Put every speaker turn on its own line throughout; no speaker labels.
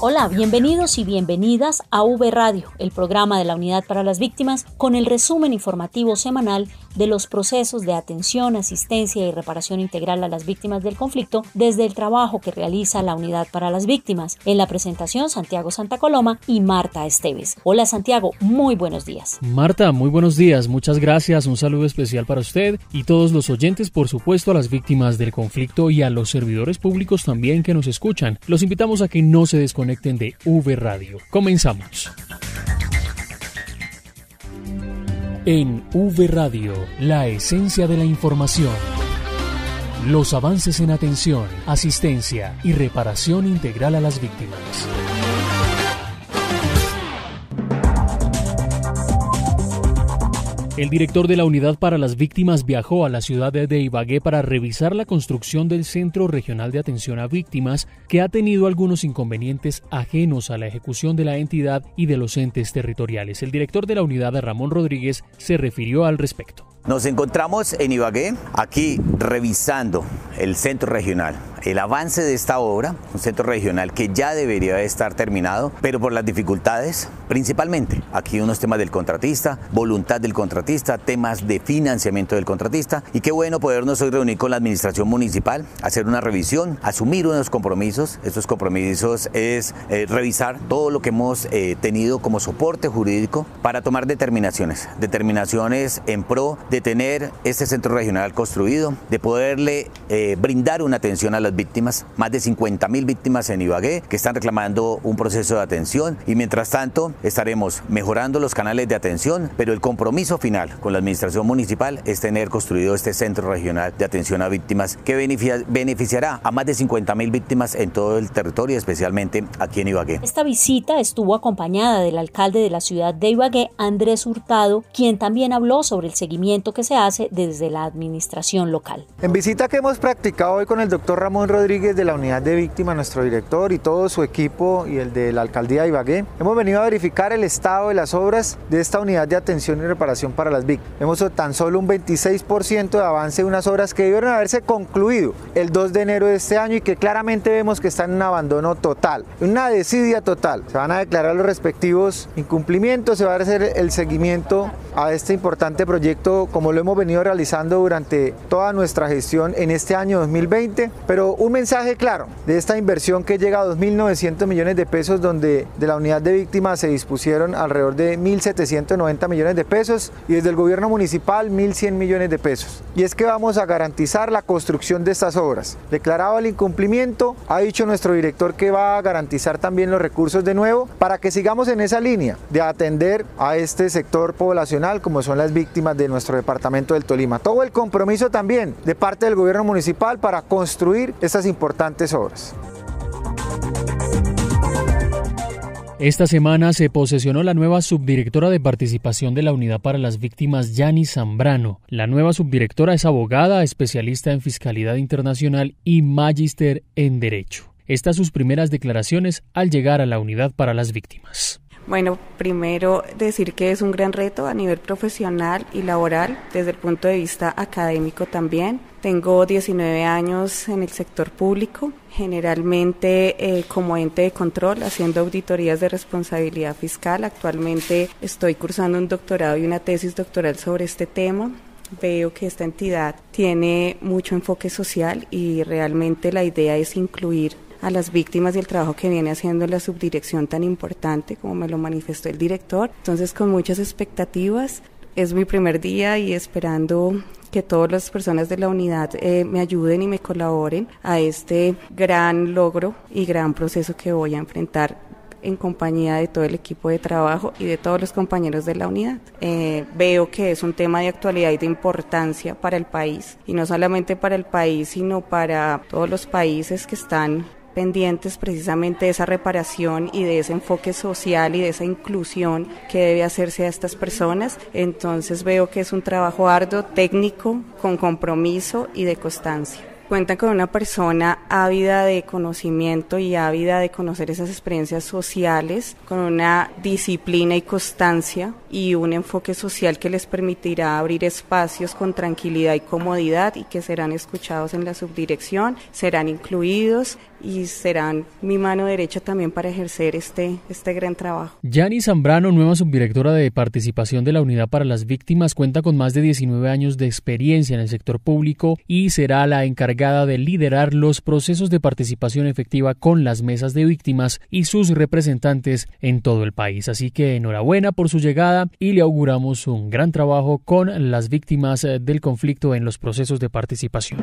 Hola, bienvenidos y bienvenidas a V Radio, el programa de la Unidad para las Víctimas, con el resumen informativo semanal de los procesos de atención, asistencia y reparación integral a las víctimas del conflicto desde el trabajo que realiza la Unidad para las Víctimas. En la presentación, Santiago Santa Coloma y Marta Esteves. Hola Santiago, muy buenos días.
Marta, muy buenos días, muchas gracias, un saludo especial para usted y todos los oyentes, por supuesto a las víctimas del conflicto y a los servidores públicos también que nos escuchan. Los invitamos a que no se desconecten de V Radio. Comenzamos.
En V Radio, la esencia de la información. Los avances en atención, asistencia y reparación integral a las víctimas.
El director de la Unidad para las Víctimas viajó a la ciudad de Ibagué para revisar la construcción del Centro Regional de Atención a Víctimas, que ha tenido algunos inconvenientes ajenos a la ejecución de la entidad y de los entes territoriales. El director de la unidad, Ramón Rodríguez, se refirió al respecto.
Nos encontramos en Ibagué, aquí revisando el centro regional, el avance de esta obra, un centro regional que ya debería estar terminado, pero por las dificultades, principalmente aquí unos temas del contratista, voluntad del contratista, temas de financiamiento del contratista, y qué bueno podernos hoy reunir con la administración municipal, hacer una revisión, asumir unos compromisos. Estos compromisos es eh, revisar todo lo que hemos eh, tenido como soporte jurídico para tomar determinaciones, determinaciones en pro de tener este centro regional construido, de poderle eh, brindar una atención a las víctimas, más de 50 mil víctimas en Ibagué que están reclamando un proceso de atención y mientras tanto estaremos mejorando los canales de atención, pero el compromiso final con la administración municipal es tener construido este centro regional de atención a víctimas que beneficiará a más de 50 mil víctimas en todo el territorio, especialmente aquí en Ibagué.
Esta visita estuvo acompañada del alcalde de la ciudad de Ibagué, Andrés Hurtado, quien también habló sobre el seguimiento que se hace desde la administración local.
En visita que hemos practicado hoy con el doctor Ramón Rodríguez de la unidad de víctimas, nuestro director y todo su equipo y el de la alcaldía de Ibagué, hemos venido a verificar el estado de las obras de esta unidad de atención y reparación para las víctimas. Hemos tan solo un 26% de avance de unas obras que debieron haberse concluido el 2 de enero de este año y que claramente vemos que están en abandono total, una desidia total. Se van a declarar los respectivos incumplimientos, se va a hacer el seguimiento a este importante proyecto como lo hemos venido realizando durante toda nuestra gestión en este año 2020, pero un mensaje claro de esta inversión que llega a 2.900 millones de pesos, donde de la unidad de víctimas se dispusieron alrededor de 1.790 millones de pesos y desde el gobierno municipal 1.100 millones de pesos. Y es que vamos a garantizar la construcción de estas obras. Declarado el incumplimiento, ha dicho nuestro director que va a garantizar también los recursos de nuevo para que sigamos en esa línea de atender a este sector poblacional como son las víctimas de nuestro departamento del Tolima. Todo el compromiso también de parte del gobierno municipal para construir estas importantes obras.
Esta semana se posesionó la nueva subdirectora de participación de la Unidad para las Víctimas, Yani Zambrano. La nueva subdirectora es abogada, especialista en fiscalidad internacional y magíster en Derecho. Estas sus primeras declaraciones al llegar a la Unidad para las Víctimas.
Bueno, primero decir que es un gran reto a nivel profesional y laboral, desde el punto de vista académico también. Tengo 19 años en el sector público, generalmente eh, como ente de control, haciendo auditorías de responsabilidad fiscal. Actualmente estoy cursando un doctorado y una tesis doctoral sobre este tema veo que esta entidad tiene mucho enfoque social y realmente la idea es incluir a las víctimas y el trabajo que viene haciendo la subdirección tan importante como me lo manifestó el director. Entonces con muchas expectativas. Es mi primer día y esperando que todas las personas de la unidad eh, me ayuden y me colaboren a este gran logro y gran proceso que voy a enfrentar en compañía de todo el equipo de trabajo y de todos los compañeros de la unidad. Eh, veo que es un tema de actualidad y de importancia para el país, y no solamente para el país, sino para todos los países que están pendientes precisamente de esa reparación y de ese enfoque social y de esa inclusión que debe hacerse a estas personas. Entonces veo que es un trabajo arduo, técnico, con compromiso y de constancia cuentan con una persona ávida de conocimiento y ávida de conocer esas experiencias sociales, con una disciplina y constancia y un enfoque social que les permitirá abrir espacios con tranquilidad y comodidad y que serán escuchados en la subdirección, serán incluidos y serán mi mano derecha también para ejercer este, este gran trabajo.
Yani Zambrano, nueva subdirectora de participación de la Unidad para las Víctimas, cuenta con más de 19 años de experiencia en el sector público y será la encargada de liderar los procesos de participación efectiva con las mesas de víctimas y sus representantes en todo el país. Así que enhorabuena por su llegada y le auguramos un gran trabajo con las víctimas eh, del conflicto en los procesos de participación.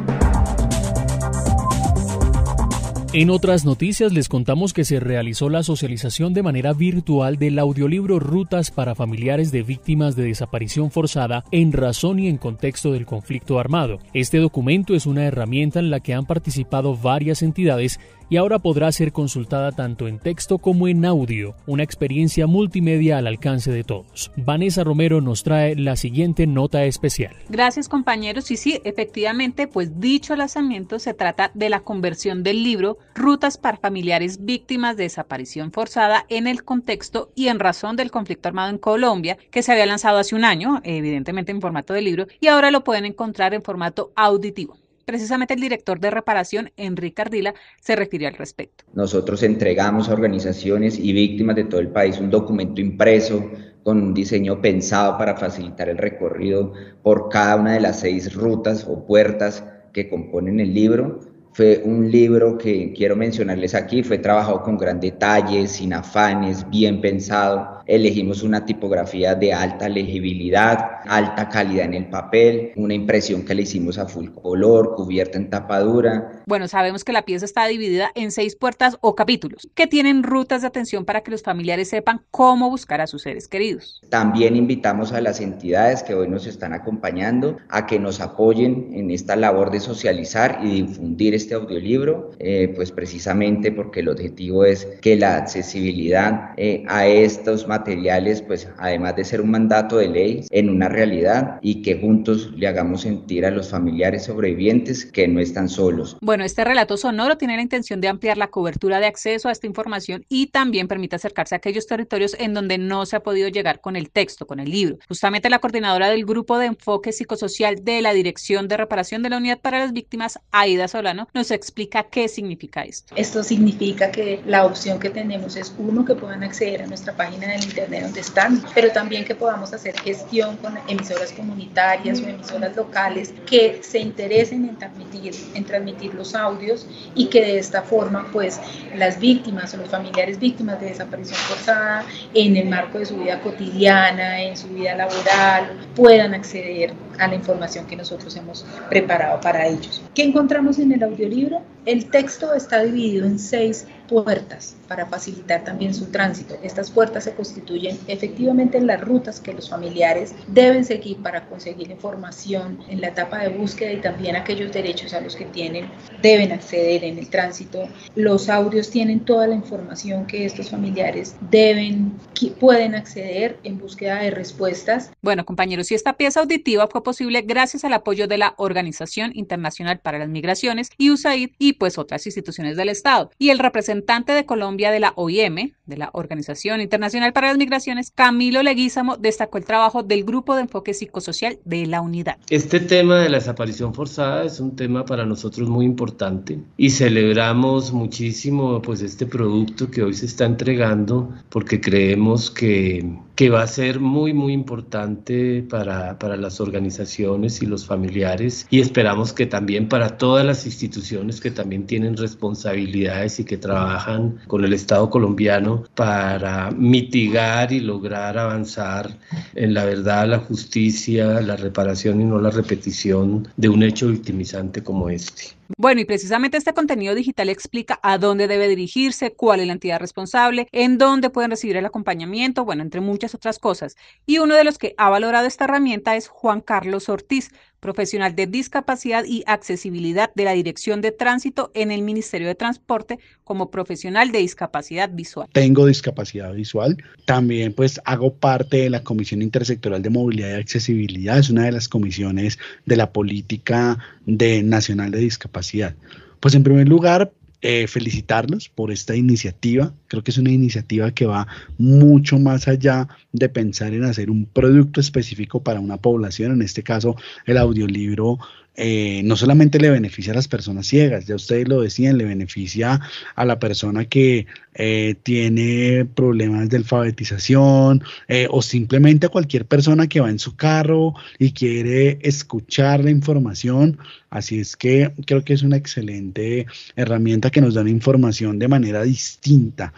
En otras noticias les contamos que se realizó la socialización de manera virtual del audiolibro Rutas para familiares de víctimas de desaparición forzada en razón y en contexto del conflicto armado. Este documento es una herramienta en la que han participado varias entidades y ahora podrá ser consultada tanto en texto como en audio, una experiencia multimedia al alcance de todos. Vanessa Romero nos trae la siguiente nota especial.
Gracias compañeros y sí, efectivamente, pues dicho lanzamiento se trata de la conversión del libro Rutas para familiares víctimas de desaparición forzada en el contexto y en razón del conflicto armado en Colombia, que se había lanzado hace un año, evidentemente en formato de libro, y ahora lo pueden encontrar en formato auditivo. Precisamente el director de reparación, Enrique Ardila, se refirió al respecto.
Nosotros entregamos a organizaciones y víctimas de todo el país un documento impreso con un diseño pensado para facilitar el recorrido por cada una de las seis rutas o puertas que componen el libro fue un libro que quiero mencionarles aquí, fue trabajado con gran detalle, sin afanes, bien pensado. Elegimos una tipografía de alta legibilidad, alta calidad en el papel, una impresión que le hicimos a full color, cubierta en tapadura.
Bueno, sabemos que la pieza está dividida en seis puertas o capítulos que tienen rutas de atención para que los familiares sepan cómo buscar a sus seres queridos.
También invitamos a las entidades que hoy nos están acompañando a que nos apoyen en esta labor de socializar y difundir este audiolibro, eh, pues precisamente porque el objetivo es que la accesibilidad eh, a estos materiales, pues además de ser un mandato de ley, en una realidad y que juntos le hagamos sentir a los familiares sobrevivientes que no están solos.
Bueno, este relato sonoro tiene la intención de ampliar la cobertura de acceso a esta información y también permite acercarse a aquellos territorios en donde no se ha podido llegar con el texto, con el libro. Justamente la coordinadora del Grupo de Enfoque Psicosocial de la Dirección de Reparación de la Unidad para las Víctimas, Aida Solano, nos explica qué significa esto.
Esto significa que la opción que tenemos es uno que puedan acceder a nuestra página del internet donde están, pero también que podamos hacer gestión con emisoras comunitarias o emisoras locales que se interesen en transmitir, en transmitir los audios y que de esta forma pues las víctimas o los familiares víctimas de desaparición forzada en el marco de su vida cotidiana, en su vida laboral, puedan acceder a la información que nosotros hemos preparado para ellos. ¿Qué encontramos en el audiolibro? El texto está dividido en seis puertas para facilitar también su tránsito. Estas puertas se constituyen efectivamente en las rutas que los familiares deben seguir para conseguir información en la etapa de búsqueda y también aquellos derechos a los que tienen deben acceder en el tránsito. Los audios tienen toda la información que estos familiares deben, pueden acceder en búsqueda de respuestas.
Bueno, compañeros, y esta pieza auditiva fue posible gracias al apoyo de la Organización Internacional para las Migraciones y USAID y pues otras instituciones del Estado. Y el representante de Colombia de la OIM, de la Organización Internacional para las Migraciones, Camilo Leguízamo, destacó el trabajo del Grupo de Enfoque Psicosocial de la Unidad.
Este tema de la desaparición forzada es un tema para nosotros muy importante y celebramos muchísimo pues este producto que hoy se está entregando porque creemos que que va a ser muy, muy importante para, para, las organizaciones y los familiares y esperamos que también para todas las instituciones que también tienen responsabilidades y que trabajan con el Estado colombiano para mitigar y lograr avanzar en la verdad, la justicia, la reparación y no la repetición de un hecho victimizante como este.
Bueno, y precisamente este contenido digital explica a dónde debe dirigirse, cuál es la entidad responsable, en dónde pueden recibir el acompañamiento, bueno, entre muchas otras cosas. Y uno de los que ha valorado esta herramienta es Juan Carlos Ortiz, profesional de discapacidad y accesibilidad de la Dirección de Tránsito en el Ministerio de Transporte como profesional de discapacidad visual.
Tengo discapacidad visual, también pues hago parte de la Comisión Intersectorial de Movilidad y Accesibilidad, es una de las comisiones de la política de nacional de discapacidad. Pues en primer lugar, eh, felicitarlos por esta iniciativa. Creo que es una iniciativa que va mucho más allá de pensar en hacer un producto específico para una población, en este caso el audiolibro eh, no solamente le beneficia a las personas ciegas, ya ustedes lo decían, le beneficia a la persona que eh, tiene problemas de alfabetización eh, o simplemente a cualquier persona que va en su carro y quiere escuchar la información. Así es que creo que es una excelente herramienta que nos da información de manera distinta.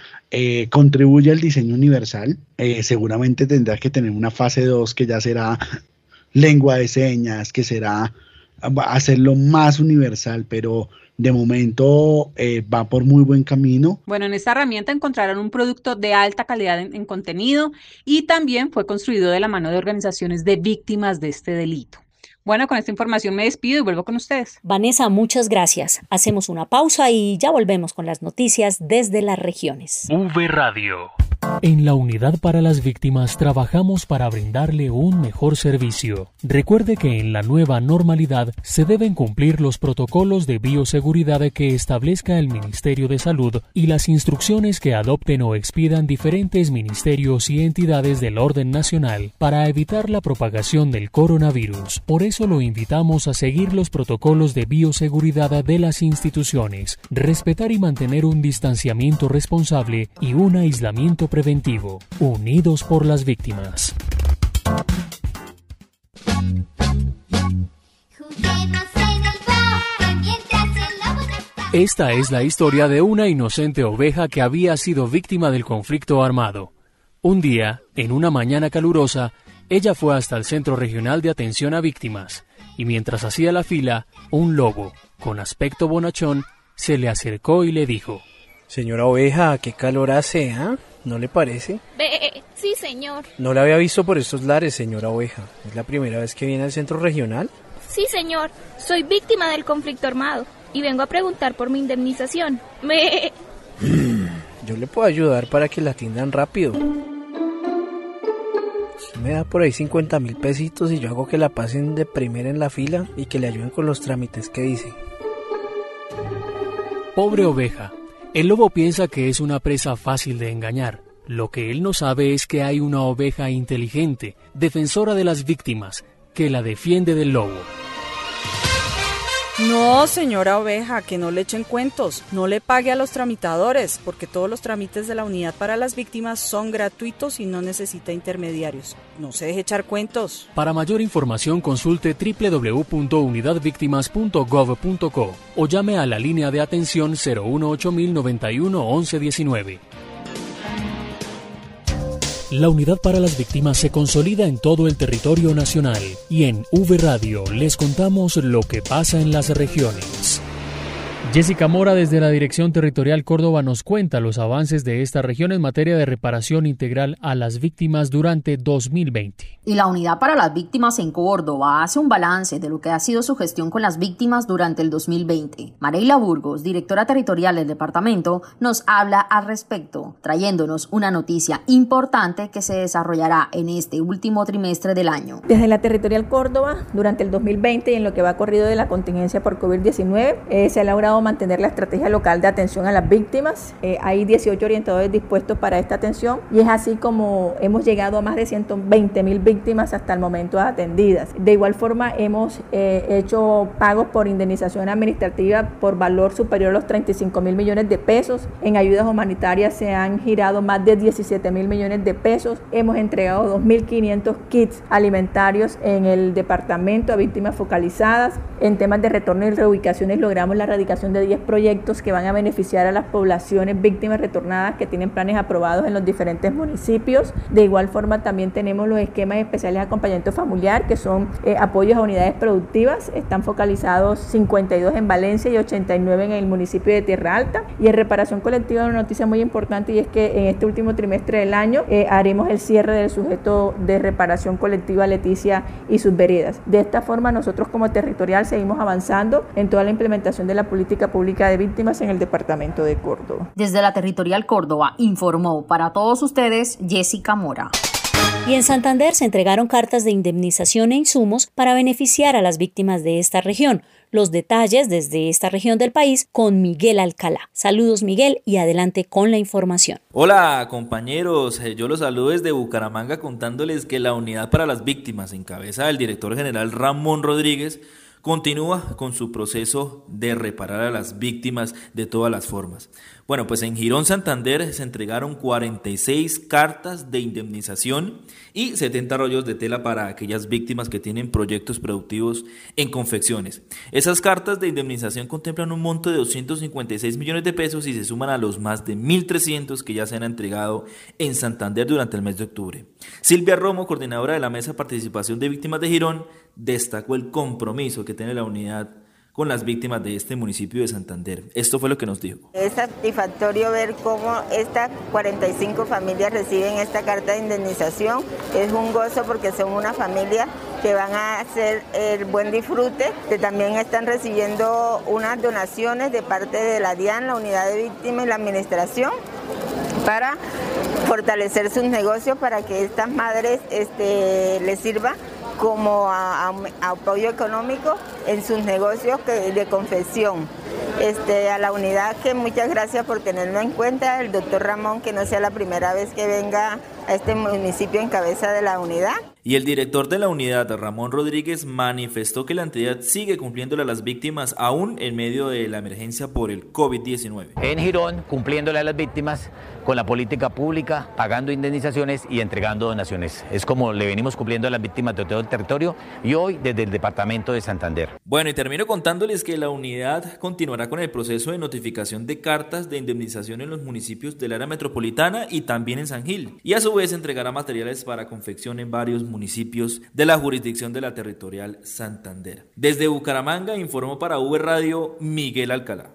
contribuye al diseño universal. seguramente tendrá que tener una fase 2 que ya será lengua de señas, que será hacerlo más universal, pero de momento eh, va por muy buen camino.
Bueno, en esta herramienta encontrarán un producto de alta calidad en, contenido y también fue construido de la mano de organizaciones de víctimas de este delito. Bueno, con esta información me despido y vuelvo con ustedes.
Vanessa, muchas gracias. Hacemos una pausa y ya volvemos con las noticias desde las regiones.
V Radio. En la Unidad para las Víctimas trabajamos para brindarle un mejor servicio. Recuerde que en la nueva normalidad se deben cumplir los protocolos de bioseguridad que establezca el Ministerio de Salud y las instrucciones que adopten o expidan diferentes ministerios y entidades del orden nacional para evitar la propagación del coronavirus. Por eso lo invitamos a seguir los protocolos de bioseguridad de las instituciones, respetar y mantener un distanciamiento responsable y un aislamiento preventivo, unidos por las víctimas. Esta es la historia de una inocente oveja que había sido víctima del conflicto armado. Un día, en una mañana calurosa, ella fue hasta el Centro Regional de Atención a Víctimas, y mientras hacía la fila, un lobo, con aspecto bonachón, se le acercó y le dijo
Señora oveja, qué calor hace, ¿ah? ¿No le parece?
sí, señor.
No la había visto por estos lares, señora oveja. ¿Es la primera vez que viene al centro regional?
Sí, señor. Soy víctima del conflicto armado y vengo a preguntar por mi indemnización. Me...
Yo le puedo ayudar para que la atiendan rápido. me da por ahí 50 mil pesitos y yo hago que la pasen de primera en la fila y que le ayuden con los trámites que dice.
Pobre oveja, el lobo piensa que es una presa fácil de engañar. Lo que él no sabe es que hay una oveja inteligente, defensora de las víctimas, que la defiende del lobo.
No, señora oveja, que no le echen cuentos, no le pague a los tramitadores, porque todos los trámites de la unidad para las víctimas son gratuitos y no necesita intermediarios. No se deje echar cuentos.
Para mayor información consulte www.unidadvictimas.gov.co o llame a la línea de atención 018 91 1119. La unidad para las víctimas se consolida en todo el territorio nacional y en V Radio les contamos lo que pasa en las regiones. Jessica Mora desde la Dirección Territorial Córdoba nos cuenta los avances de esta región en materia de reparación integral a las víctimas durante 2020.
Y la Unidad para las Víctimas en Córdoba hace un balance de lo que ha sido su gestión con las víctimas durante el 2020. Mareila Burgos, directora territorial del departamento, nos habla al respecto, trayéndonos una noticia importante que se desarrollará en este último trimestre del año.
Desde la Territorial Córdoba, durante el 2020 y en lo que va corrido de la contingencia por COVID-19, eh, se ha logrado mantener la estrategia local de atención a las víctimas. Eh, hay 18 orientadores dispuestos para esta atención y es así como hemos llegado a más de 120 mil víctimas hasta el momento atendidas. De igual forma, hemos eh, hecho pagos por indemnización administrativa por valor superior a los 35 mil millones de pesos. En ayudas humanitarias se han girado más de 17 mil millones de pesos. Hemos entregado 2.500 kits alimentarios en el departamento a víctimas focalizadas. En temas de retorno y reubicaciones logramos la erradicación de 10 proyectos que van a beneficiar a las poblaciones víctimas retornadas que tienen planes aprobados en los diferentes municipios. De igual forma también tenemos los esquemas especiales de acompañamiento familiar que son eh, apoyos a unidades productivas. Están focalizados 52 en Valencia y 89 en el municipio de Tierra Alta. Y en reparación colectiva una noticia muy importante y es que en este último trimestre del año eh, haremos el cierre del sujeto de reparación colectiva Leticia y sus veredas. De esta forma nosotros como territorial seguimos avanzando en toda la implementación de la política pública de víctimas en el departamento de Córdoba.
Desde la territorial Córdoba informó para todos ustedes Jessica Mora.
Y en Santander se entregaron cartas de indemnización e insumos para beneficiar a las víctimas de esta región. Los detalles desde esta región del país con Miguel Alcalá. Saludos Miguel y adelante con la información.
Hola compañeros, eh, yo los saludo desde Bucaramanga contándoles que la Unidad para las Víctimas en cabeza del director general Ramón Rodríguez continúa con su proceso de reparar a las víctimas de todas las formas. Bueno, pues en Girón Santander se entregaron 46 cartas de indemnización y 70 rollos de tela para aquellas víctimas que tienen proyectos productivos en confecciones. Esas cartas de indemnización contemplan un monto de 256 millones de pesos y se suman a los más de 1.300 que ya se han entregado en Santander durante el mes de octubre. Silvia Romo, coordinadora de la Mesa de Participación de Víctimas de Girón, destacó el compromiso que tiene la unidad con las víctimas de este municipio de Santander. Esto fue lo que nos dijo.
Es satisfactorio ver cómo estas 45 familias reciben esta carta de indemnización. Es un gozo porque son una familia que van a hacer el buen disfrute, que también están recibiendo unas donaciones de parte de la DIAN, la Unidad de Víctimas y la Administración, para fortalecer sus negocios, para que estas madres este, les sirva como apoyo económico en sus negocios de confesión. Este, a la unidad que muchas gracias por tenerlo en cuenta, el doctor Ramón, que no sea la primera vez que venga a este municipio en cabeza de la unidad.
Y el director de la unidad, Ramón Rodríguez, manifestó que la entidad sigue cumpliéndole a las víctimas aún en medio de la emergencia por el COVID-19.
En Girón, cumpliéndole a las víctimas con la política pública, pagando indemnizaciones y entregando donaciones. Es como le venimos cumpliendo a las víctimas de todo el territorio y hoy desde el departamento de Santander.
Bueno, y termino contándoles que la unidad continuará con el proceso de notificación de cartas de indemnización en los municipios del área metropolitana y también en San Gil. Y a su vez entregará materiales para confección en varios municipios de la jurisdicción de la territorial Santander. Desde Bucaramanga informó para V Radio Miguel Alcalá.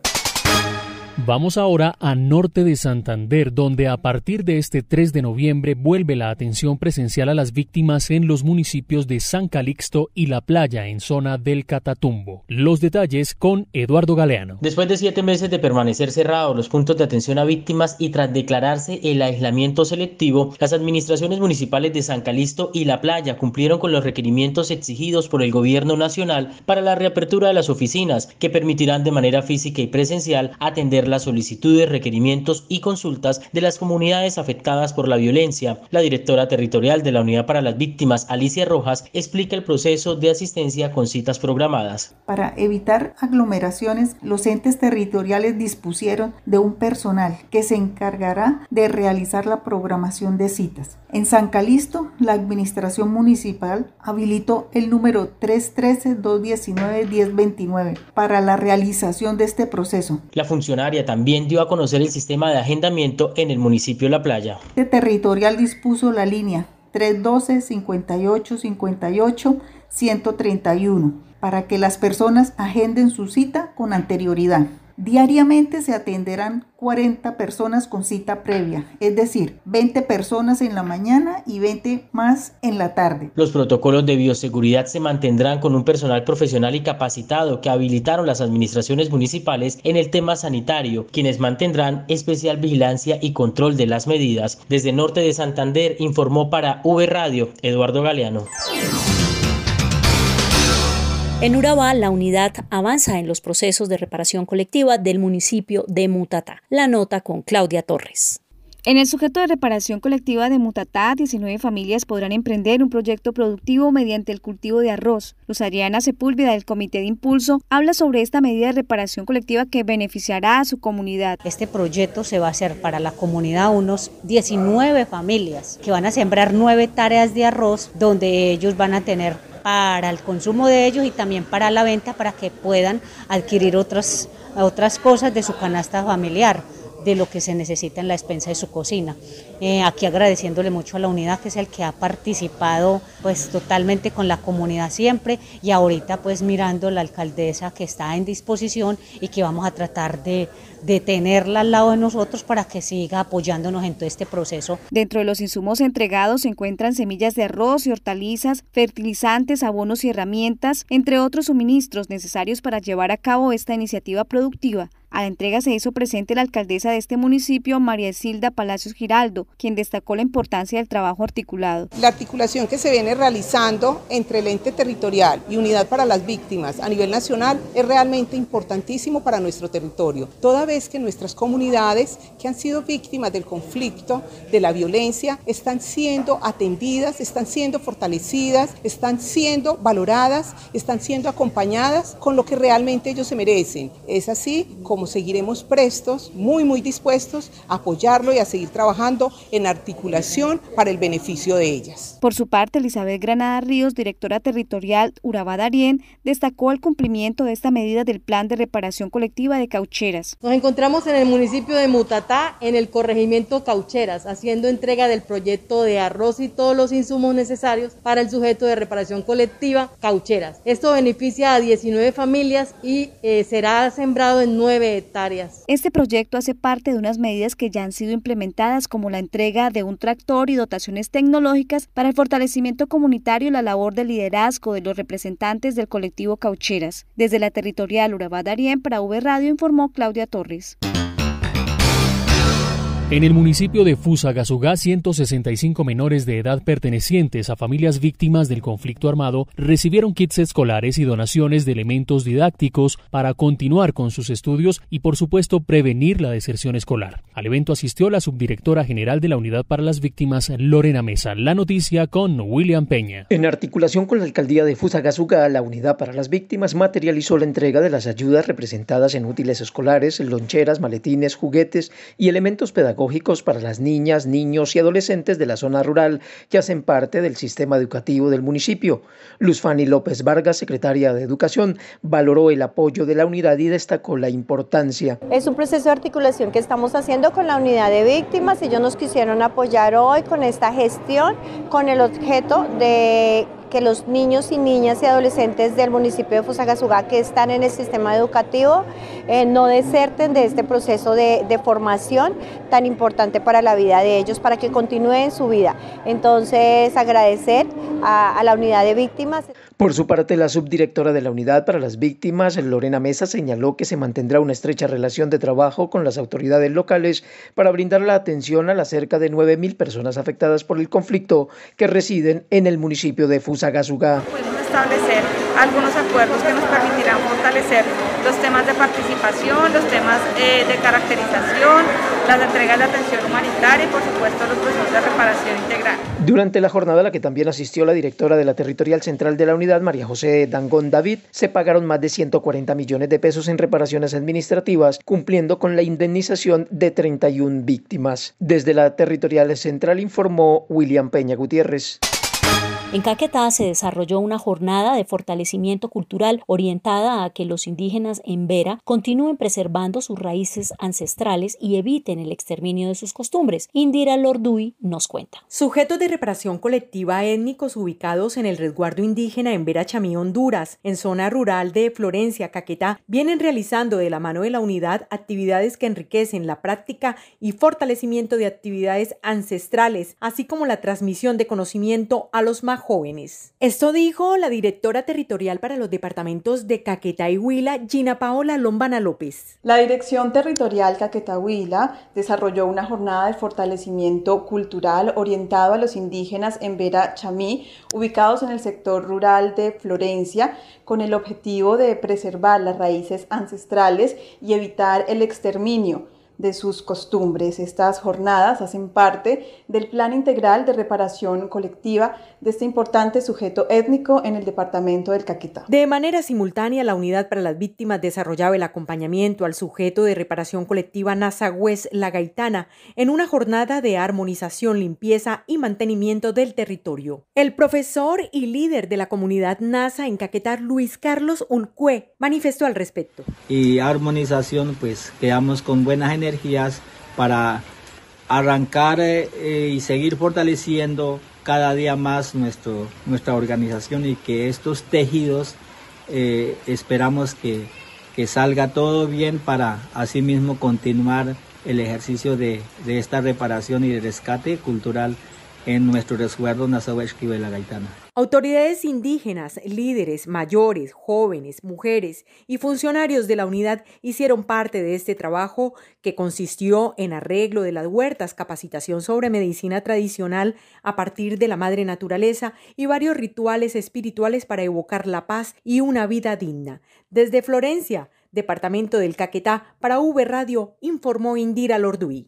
Vamos ahora a norte de Santander, donde a partir de este 3 de noviembre vuelve la atención presencial a las víctimas en los municipios de San Calixto y La Playa, en zona del Catatumbo. Los detalles con Eduardo Galeano.
Después de siete meses de permanecer cerrados los puntos de atención a víctimas y tras declararse el aislamiento selectivo, las administraciones municipales de San Calixto y La Playa cumplieron con los requerimientos exigidos por el gobierno nacional para la reapertura de las oficinas, que permitirán de manera física y presencial atender las solicitudes, requerimientos y consultas de las comunidades afectadas por la violencia. La directora territorial de la Unidad para las Víctimas, Alicia Rojas, explica el proceso de asistencia con citas programadas.
Para evitar aglomeraciones, los entes territoriales dispusieron de un personal que se encargará de realizar la programación de citas. En San Calisto, la administración municipal habilitó el número 313-219-1029 para la realización de este proceso.
La funcionaria también dio a conocer el sistema de agendamiento en el municipio de La Playa.
Este territorial dispuso la línea 312 58 58 131 para que las personas agenden su cita con anterioridad. Diariamente se atenderán 40 personas con cita previa, es decir, 20 personas en la mañana y 20 más en la tarde.
Los protocolos de bioseguridad se mantendrán con un personal profesional y capacitado que habilitaron las administraciones municipales en el tema sanitario, quienes mantendrán especial vigilancia y control de las medidas. Desde Norte de Santander informó para V Radio Eduardo Galeano.
En Urabá, la unidad avanza en los procesos de reparación colectiva del municipio de Mutatá. La nota con Claudia Torres.
En el sujeto de reparación colectiva de Mutatá, 19 familias podrán emprender un proyecto productivo mediante el cultivo de arroz. Luz Ariana Sepúlveda del Comité de Impulso habla sobre esta medida de reparación colectiva que beneficiará a su comunidad.
Este proyecto se va a hacer para la comunidad unos 19 familias que van a sembrar 9 tareas de arroz donde ellos van a tener para el consumo de ellos y también para la venta para que puedan adquirir otras, otras cosas de su canasta familiar de lo que se necesita en la despensa de su cocina. Eh, aquí agradeciéndole mucho a la unidad que es el que ha participado pues totalmente con la comunidad siempre y ahorita pues mirando la alcaldesa que está en disposición y que vamos a tratar de, de tenerla al lado de nosotros para que siga apoyándonos en todo este proceso.
Dentro de los insumos entregados se encuentran semillas de arroz y hortalizas, fertilizantes, abonos y herramientas, entre otros suministros necesarios para llevar a cabo esta iniciativa productiva. A la entrega se hizo presente la alcaldesa de este municipio, María Silda Palacios Giraldo, quien destacó la importancia del trabajo articulado.
La articulación que se viene realizando entre el ente territorial y unidad para las víctimas a nivel nacional es realmente importantísimo para nuestro territorio, toda vez que nuestras comunidades que han sido víctimas del conflicto, de la violencia, están siendo atendidas, están siendo fortalecidas, están siendo valoradas, están siendo acompañadas con lo que realmente ellos se merecen. Es así como seguiremos prestos, muy, muy dispuestos a apoyarlo y a seguir trabajando en articulación para el beneficio de ellas.
Por su parte, Elizabeth Granada Ríos, directora territorial Urabá Darién, destacó el cumplimiento de esta medida del plan de reparación colectiva de Caucheras.
Nos encontramos en el municipio de Mutatá, en el corregimiento Caucheras, haciendo entrega del proyecto de arroz y todos los insumos necesarios para el sujeto de reparación colectiva Caucheras. Esto beneficia a 19 familias y eh, será sembrado en 9 hectáreas.
Este proyecto hace parte de unas medidas que ya han sido implementadas como la entrega de un tractor y dotaciones tecnológicas para el fortalecimiento comunitario y la labor de liderazgo de los representantes del colectivo Caucheras. Desde la territorial Urabá Darien para V Radio informó Claudia Torres.
En el municipio de Fusagasugá, 165 menores de edad pertenecientes a familias víctimas del conflicto armado recibieron kits escolares y donaciones de elementos didácticos para continuar con sus estudios y, por supuesto, prevenir la deserción escolar. Al evento asistió la subdirectora general de la Unidad para las Víctimas, Lorena Mesa. La noticia con William Peña.
En articulación con la alcaldía de Fusagasugá, la Unidad para las Víctimas materializó la entrega de las ayudas representadas en útiles escolares, loncheras, maletines, juguetes y elementos pedagógicos para las niñas, niños y adolescentes de la zona rural que hacen parte del sistema educativo del municipio. Luz Fanny López Vargas, secretaria de Educación, valoró el apoyo de la unidad y destacó la importancia.
Es un proceso de articulación que estamos haciendo con la unidad de víctimas. Ellos nos quisieron apoyar hoy con esta gestión con el objeto de que los niños y niñas y adolescentes del municipio de Fusagasugá que están en el sistema educativo eh, no deserten de este proceso de, formación tan importante para la vida de ellos, para que continúen su vida. Entonces, agradecer a, a la unidad de víctimas.
Por su parte, la subdirectora de la Unidad para las Víctimas, Lorena Mesa, señaló que se mantendrá una estrecha relación de trabajo con las autoridades locales para brindar la atención a las cerca de 9.000 personas afectadas por el conflicto que residen en el municipio de Fusagasugá.
Algunos acuerdos que nos permitirán fortalecer los temas de participación, los temas eh, de caracterización, las entregas de atención humanitaria y por supuesto los procesos de reparación integral.
Durante la jornada a la que también asistió la directora de la Territorial Central de la Unidad, María José Dangón David, se pagaron más de 140 millones de pesos en reparaciones administrativas, cumpliendo con la indemnización de 31 víctimas. Desde la Territorial Central informó William Peña Gutiérrez.
En Caquetá se desarrolló una jornada de fortalecimiento cultural orientada a que los indígenas en Vera continúen preservando sus raíces ancestrales y eviten el exterminio de sus costumbres. Indira Lorduy nos cuenta.
Sujetos de reparación colectiva étnicos ubicados en el resguardo indígena en Vera Chamí, Honduras, en zona rural de Florencia, Caquetá, vienen realizando de la mano de la unidad actividades que enriquecen la práctica y fortalecimiento de actividades ancestrales, así como la transmisión de conocimiento a los más jóvenes. Esto dijo la directora territorial para los departamentos de Caquetá y Huila, Gina Paola Lombana López.
La Dirección Territorial Caquetá Huila desarrolló una jornada de fortalecimiento cultural orientado a los indígenas en Vera Chamí, ubicados en el sector rural de Florencia, con el objetivo de preservar las raíces ancestrales y evitar el exterminio de sus costumbres. Estas jornadas hacen parte del Plan Integral de Reparación Colectiva de este importante sujeto étnico en el departamento del Caquetá.
De manera simultánea, la Unidad para las Víctimas desarrollaba el acompañamiento al sujeto de reparación colectiva Nazagüez La Gaitana en una jornada de armonización, limpieza y mantenimiento del territorio. El profesor y líder de la comunidad NASA en Caquetá, Luis Carlos Uncue, manifestó al respecto.
Y armonización, pues quedamos con buenas energías para arrancar eh, y seguir fortaleciendo cada día más nuestro, nuestra organización y que estos tejidos eh, esperamos que, que, salga todo bien para asimismo continuar el ejercicio de, de esta reparación y de rescate cultural en nuestro resguardo Nazahueshki de la Gaitana.
Autoridades indígenas, líderes, mayores, jóvenes, mujeres y funcionarios de la unidad hicieron parte de este trabajo que consistió en arreglo de las huertas, capacitación sobre medicina tradicional a partir de la madre naturaleza y varios rituales espirituales para evocar la paz y una vida digna. Desde Florencia, departamento del Caquetá, para V Radio, informó Indira Lorduí.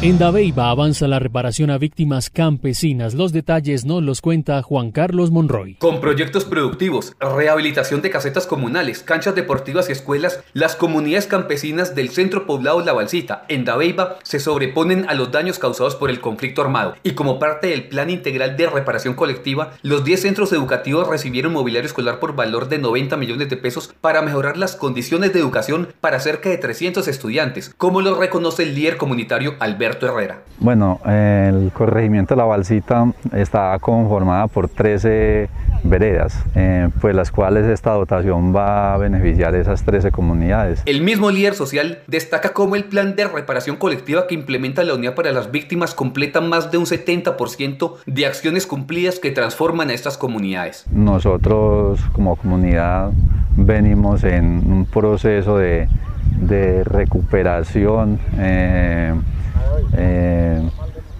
En Dabeiba avanza la reparación a víctimas campesinas. Los detalles nos los cuenta Juan Carlos Monroy.
Con proyectos productivos, rehabilitación de casetas comunales, canchas deportivas y escuelas, las comunidades campesinas del centro poblado La Balsita, en Dabeiba, se sobreponen a los daños causados por el conflicto armado. Y como parte del plan integral de reparación colectiva, los 10 centros educativos recibieron mobiliario escolar por valor de 90 millones de pesos para mejorar las condiciones de educación para cerca de 300 estudiantes, como lo reconoce el líder comunitario Alberto Herrera.
Bueno, el corregimiento de la Balsita está conformada por 13 veredas, eh, pues las cuales esta dotación va a beneficiar esas 13 comunidades.
El mismo líder social destaca cómo el plan de reparación colectiva que implementa la Unidad para las Víctimas completa más de un 70% de acciones cumplidas que transforman a estas comunidades.
Nosotros como comunidad venimos en un proceso de, de recuperación. Eh, eh,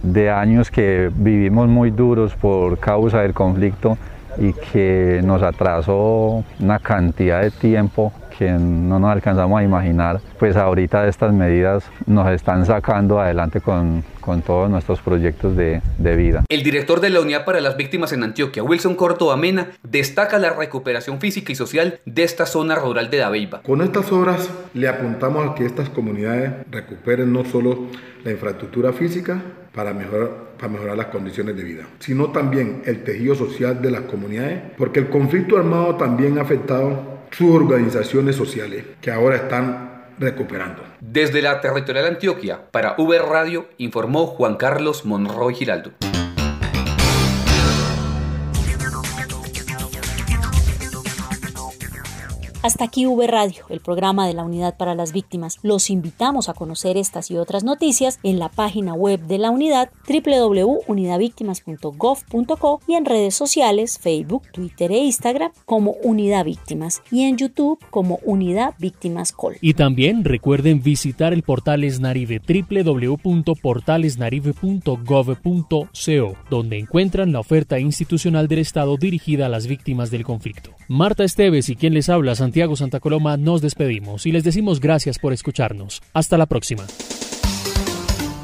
de años que vivimos muy duros por causa del conflicto y que nos atrasó una cantidad de tiempo que no nos alcanzamos a imaginar, pues ahorita estas medidas nos están sacando adelante con, con todos nuestros proyectos de, de, vida.
El director de la Unidad para las Víctimas en Antioquia, Wilson Córdoba Mena, destaca la recuperación física y social de esta zona rural de Dabeiba.
Con estas obras le apuntamos a que estas comunidades recuperen no solo la infraestructura física para mejorar, para mejorar las condiciones de vida, sino también el tejido social de las comunidades, porque el conflicto armado también ha afectado sus organizaciones sociales, que ahora están recuperando.
Desde la territorial Antioquia, para V Radio, informó Juan Carlos Monroy Giraldo.
Hasta aquí V Radio, el programa de la Unidad para las Víctimas. Los invitamos a conocer estas y otras noticias en la página web de la unidad www.unidadvíctimas.gov.co y en redes sociales Facebook, Twitter e Instagram como Unidad Víctimas y en YouTube como Unidad Víctimas Col.
Y también recuerden visitar el portal Esnarive www.portalesnarive.gov.co donde encuentran la oferta institucional del Estado dirigida a las víctimas del conflicto. Marta Esteves y quien les habla, Santiago Santa Coloma, nos despedimos y les decimos gracias por escucharnos. Hasta la próxima.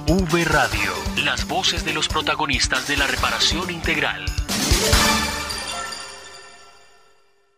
V Radio, las voces de los protagonistas de la reparación integral.